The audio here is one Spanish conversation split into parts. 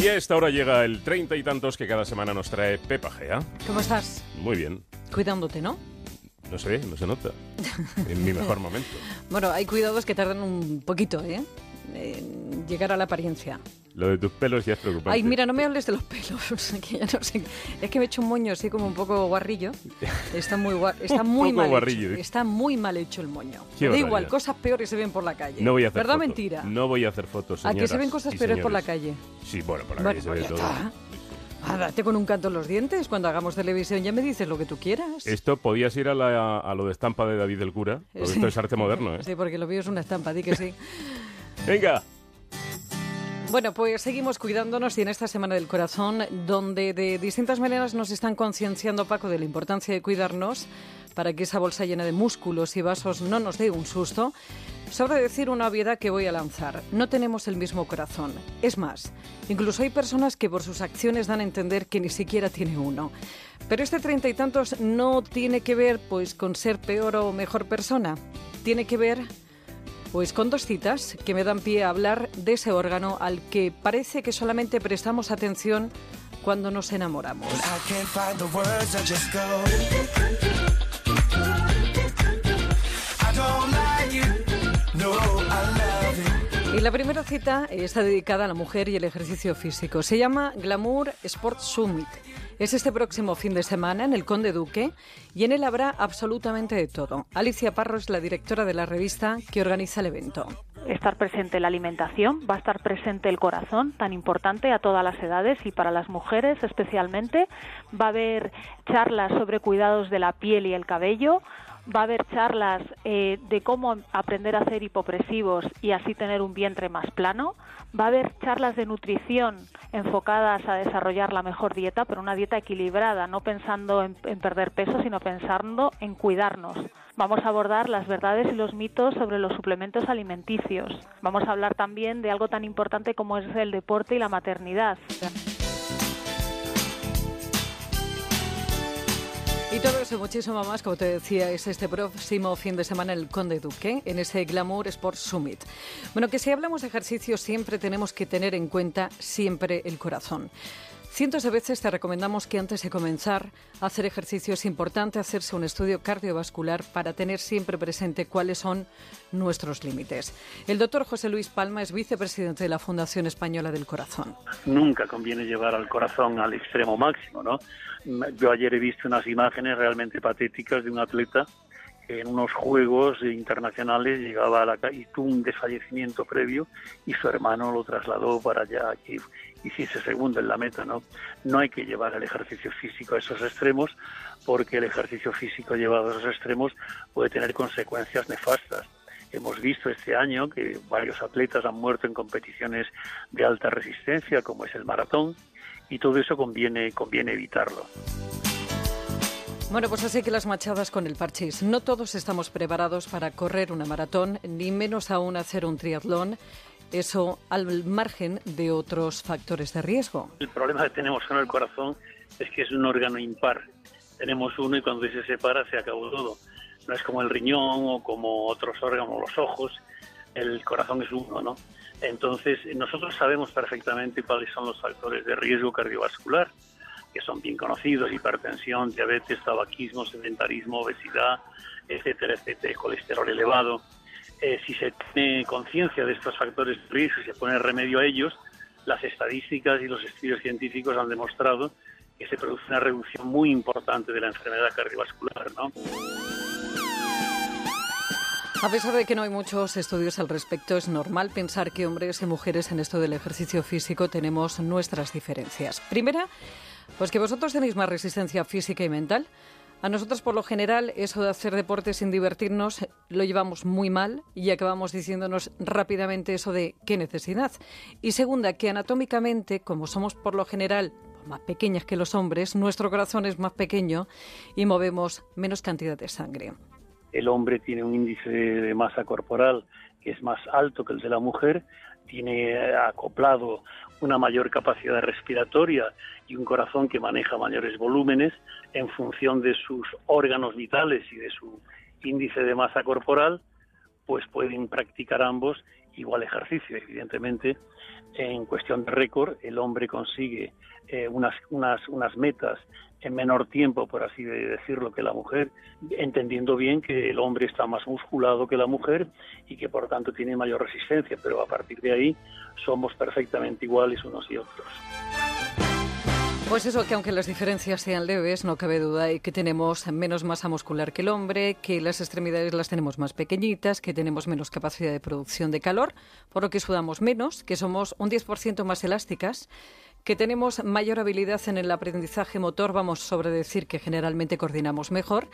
Y a esta hora llega el treinta y tantos que cada semana nos trae Pepa Gea. ¿Cómo estás? Muy bien. Cuidándote, ¿no? No se ve, no se nota. En mi mejor momento. Bueno, hay cuidados que tardan un poquito, ¿eh? En llegar a la apariencia. Lo de tus pelos ya es preocupante. Ay, mira, no me hables de los pelos. que ya no sé. Es que me he hecho un moño así como un poco guarrillo. Está muy, guar... Está muy mal guarrillo. hecho. Está muy mal hecho el moño. Da igual, cosas peores se ven por la calle. No voy a hacer ¿Verdad o fotos. mentira? No voy a hacer fotos, ¿A que se ven cosas peores por la calle? Sí, bueno, por la Bueno, calle se pues ve ya todo. está. Ah, date con un canto en los dientes. Cuando hagamos televisión ya me dices lo que tú quieras. Esto podías ir a, la- a lo de estampa de David el Cura. Porque Sí. esto es arte moderno, ¿eh? Sí, porque lo mío es una estampa, di que sí. Venga. Bueno, pues seguimos cuidándonos y en esta Semana del Corazón, donde de distintas maneras nos están concienciando, Paco, de la importancia de cuidarnos para que esa bolsa llena de músculos y vasos no nos dé un susto, sobra decir una obviedad que voy a lanzar. No tenemos el mismo corazón. Es más, incluso hay personas que por sus acciones dan a entender que ni siquiera tiene uno. Pero este treinta y tantos no tiene que ver pues con ser peor o mejor persona. Tiene que ver pues con dos citas que me dan pie a hablar de ese órgano al que parece que solamente prestamos atención cuando nos enamoramos. Y la primera cita está dedicada a la mujer y el ejercicio físico. Se llama Glamour Sport Summit. Es este próximo fin de semana en el Conde Duque y en él habrá absolutamente de todo. Alicia Parro es la directora de la revista que organiza el evento. Estar presente la alimentación, va a estar presente el corazón, tan importante a todas las edades y para las mujeres especialmente. Va a haber charlas sobre cuidados de la piel y el cabello. Va a haber charlas eh, de cómo aprender a hacer hipopresivos y así tener un vientre más plano. Va a haber charlas de nutrición enfocadas a desarrollar la mejor dieta, pero una dieta equilibrada, no pensando en, en perder peso, sino pensando en cuidarnos. Vamos a abordar las verdades y los mitos sobre los suplementos alimenticios. Vamos a hablar también de algo tan importante como es el deporte y la maternidad. Y todo eso muchísimo más, como te decía, es este próximo fin de semana el Conde Duque, en ese Glamour Sport Summit. Bueno, que si hablamos de ejercicio siempre tenemos que tener en cuenta siempre el corazón. Cientos de veces te recomendamos que antes de comenzar a hacer ejercicio es importante hacerse un estudio cardiovascular para tener siempre presente cuáles son nuestros límites. El doctor José Luis Palma es vicepresidente de la Fundación Española del Corazón. nunca conviene llevar al corazón al extremo máximo, ¿no? Yo ayer he visto unas imágenes realmente patéticas de un atleta que en unos juegos internacionales llegaba a la y tuvo un desfallecimiento previo y su hermano lo trasladó para allá que hiciese segundo en la meta, ¿no? No hay que llevar el ejercicio físico a esos extremos porque el ejercicio físico llevado a esos extremos puede tener consecuencias nefastas. Hemos visto este año que varios atletas han muerto en competiciones de alta resistencia, como es el maratón, y todo eso conviene, conviene evitarlo. Bueno, pues así que las machadas con el parchís. No todos estamos preparados para correr una maratón, ni menos aún hacer un triatlón. Eso al margen de otros factores de riesgo. El problema que tenemos con el corazón es que es un órgano impar. Tenemos uno y cuando se separa se acabó todo. No es como el riñón o como otros órganos, los ojos. El corazón es uno, ¿no? Entonces, nosotros sabemos perfectamente cuáles son los factores de riesgo cardiovascular, que son bien conocidos, hipertensión, diabetes, tabaquismo, sedentarismo, obesidad, etcétera, etcétera, colesterol elevado. Eh, si se tiene conciencia de estos factores de riesgo y se pone remedio a ellos, las estadísticas y los estudios científicos han demostrado que se produce una reducción muy importante de la enfermedad cardiovascular, ¿no? A pesar de que no hay muchos estudios al respecto, es normal pensar que hombres y mujeres en esto del ejercicio físico tenemos nuestras diferencias. Primera, pues que vosotros tenéis más resistencia física y mental. A nosotros, por lo general, eso de hacer deporte sin divertirnos lo llevamos muy mal y acabamos diciéndonos rápidamente eso de qué necesidad. Y segunda, que anatómicamente, como somos por lo general más pequeñas que los hombres, nuestro corazón es más pequeño y movemos menos cantidad de sangre. El hombre tiene un índice de masa corporal que es más alto que el de la mujer, tiene acoplado una mayor capacidad respiratoria y un corazón que maneja mayores volúmenes en función de sus órganos vitales y de su índice de masa corporal, pues pueden practicar ambos igual ejercicio. Evidentemente, en cuestión de récord, el hombre consigue eh, unas, unas, unas metas en menor tiempo, por así decirlo, que la mujer, entendiendo bien que el hombre está más musculado que la mujer y que por tanto tiene mayor resistencia, pero a partir de ahí somos perfectamente iguales unos y otros. Pues eso, que aunque las diferencias sean leves, no cabe duda de que tenemos menos masa muscular que el hombre, que las extremidades las tenemos más pequeñitas, que tenemos menos capacidad de producción de calor, por lo que sudamos menos, que somos un 10% más elásticas que tenemos mayor habilidad en el aprendizaje motor, vamos sobre decir que generalmente coordinamos mejor,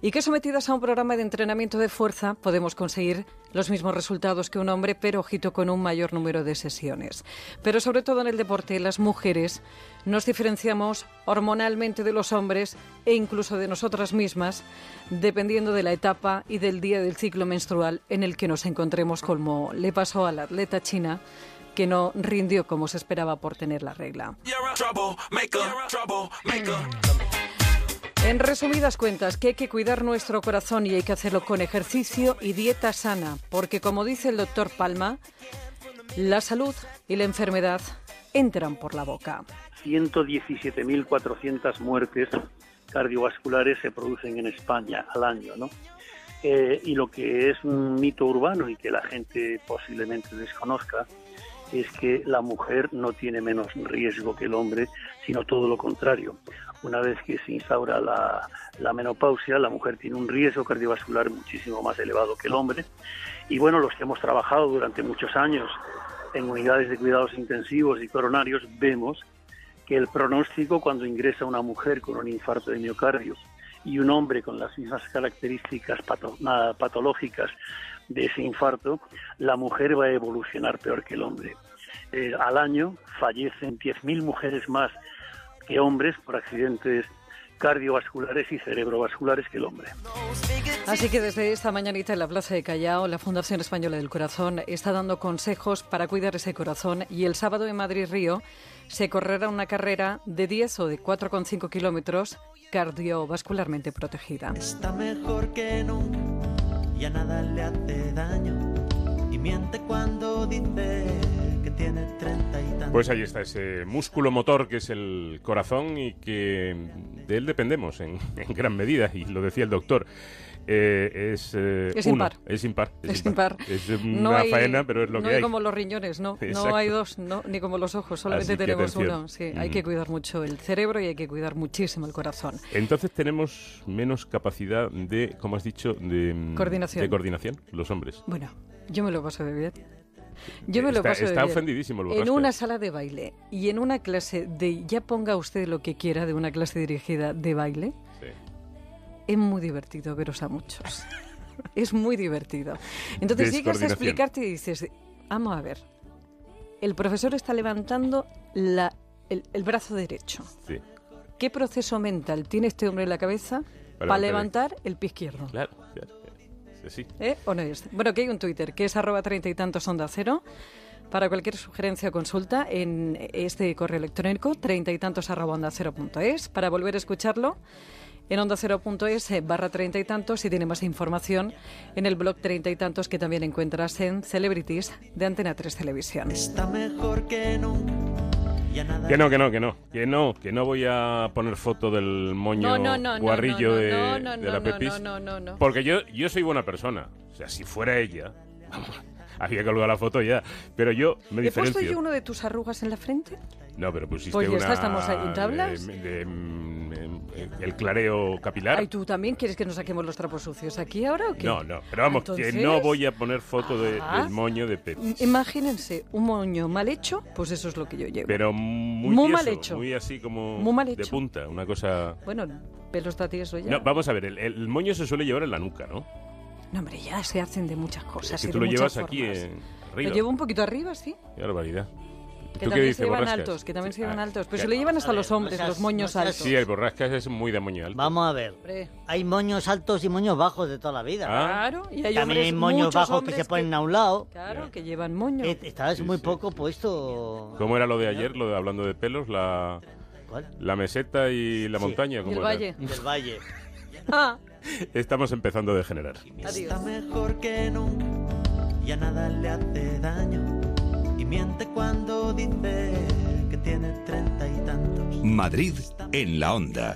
y que sometidas a un programa de entrenamiento de fuerza podemos conseguir los mismos resultados que un hombre, pero ojito con un mayor número de sesiones. Pero sobre todo en el deporte, las mujeres nos diferenciamos hormonalmente de los hombres e incluso de nosotras mismas, dependiendo de la etapa y del día del ciclo menstrual en el que nos encontremos, como le pasó a la atleta china que no rindió como se esperaba por tener la regla. En resumidas cuentas, que hay que cuidar nuestro corazón y hay que hacerlo con ejercicio y dieta sana, porque como dice el doctor Palma, la salud y la enfermedad entran por la boca. 117.400 muertes cardiovasculares se producen en España al año, ¿no? Eh, y lo que es un mito urbano y que la gente posiblemente desconozca es que la mujer no tiene menos riesgo que el hombre, sino todo lo contrario. Una vez que se instaura la, menopausia, la mujer tiene un riesgo cardiovascular muchísimo más elevado que el hombre. Y bueno, los que hemos trabajado durante muchos años en unidades de cuidados intensivos y coronarios, vemos que el pronóstico cuando ingresa una mujer con un infarto de miocardio y un hombre con las mismas características patológicas de ese infarto, la mujer va a evolucionar peor que el hombre. Eh, al año fallecen 10.000 mujeres más que hombres por accidentes cardiovasculares y cerebrovasculares que el hombre. Así que desde esta mañanita en la Plaza de Callao, la Fundación Española del Corazón está dando consejos para cuidar ese corazón y el sábado en Madrid-Río se correrá una carrera de 10 o de 4,5 kilómetros cardiovascularmente protegida. Está mejor que nunca, ya nada le hace daño y miente cuando dice tiene 30 y tantos. Pues ahí está ese músculo motor que es el corazón y que de él dependemos en, en gran medida, y lo decía el doctor. Eh, es, eh, Es uno, impar. es impar. Es impar. Es una No hay- faena, pero es lo no que hay. como los riñones, no. Exacto. No hay dos, no, ni como los ojos, solamente tenemos atención. uno. Sí, hay Mm. que cuidar mucho el cerebro y hay que cuidar muchísimo el corazón. Entonces tenemos menos capacidad de, como has dicho, de Coordinación. De coordinación, los hombres. Bueno, yo me lo paso de bien. Yo me lo Está- paso de está bien. ofendidísimo el En una sala de baile y en una clase de, ya ponga usted lo que quiera, de una clase dirigida de baile, Sí. es muy divertido veros a muchos. es muy divertido. Entonces llegas a explicarte y dices, vamos a ver, el profesor está levantando la, el, el brazo derecho. sí. ¿Qué proceso mental tiene este hombre en la cabeza Para para, levantar levantar el pie izquierdo? Claro, claro. Sí. ¿Eh? ¿O no es? Bueno, que hay un Twitter que es arroba treinta y tantos onda cero. Para cualquier sugerencia o consulta en este correo electrónico treinta y tantos arroba onda cero punto es. Para volver a escucharlo en onda cero punto es eh, barra treinta y tantos y tiene más información en el blog treinta y tantos que también encuentras en Celebrities de Antena 3 Televisión. Está mejor que nunca, Que no, que no, que no, que no, que no voy a poner foto del moño No, no, no, guarrillo no, no, de, no, no, de la no, Pepis. no, no, no, no. Porque yo, yo soy buena persona. O sea, si fuera ella, vamos, había que colgar la foto ya. Pero yo me ¿He puesto diferencio. yo uno de tus arrugas en la frente? No, pero pusiste Pues ya una... estamos ahí, ¿en tablas? de- de- mm, eh, el clareo capilar. Ay, ¿tú también quieres que nos saquemos los trapos sucios aquí ahora o qué? No, no, pero vamos, que Entonces- no voy a poner foto de- del moño de Pepis. Imagínense, un moño mal hecho, pues eso es lo que yo llevo. Pero muy, Muy tieso, mal hecho. Muy así como Muy mal de hecho. punta, una cosa... Bueno, el pelo está tieso ya. No, vamos a ver, el, el moño se suele llevar en la nuca, ¿no? No, hombre, ya se hacen de muchas cosas. Es que y tú de lo llevas aquí formas. en Lo arriba. llevo un poquito arriba, sí. Qué barbaridad. Que ¿Tú qué también dices, se llevan borrascas? altos, que también se llevan Ah, altos. Pero ya. se lo llevan hasta ver, los hombres, no seas- los moños no altos. Sí, el borrascas es muy de moño alto. Vamos a ver. Hay moños altos y moños bajos de toda la vida. Ah. Claro, y hay También hombres, hay moños bajos que se ponen a un lado. Claro, Ya. que llevan moño. Eh, Estás Sí, muy sí. poco puesto. ¿Cómo era lo de ayer, lo de hablando de pelos? La, ¿Cuál? la meseta y la Sí. montaña. Y ¿cómo el era? valle. Del valle. Ah, Estamos empezando a degenerar. adiós. Está mejor que nunca, y a nada le hace daño. Miente cuando dice que tiene treinta y tantos. Madrid en la onda.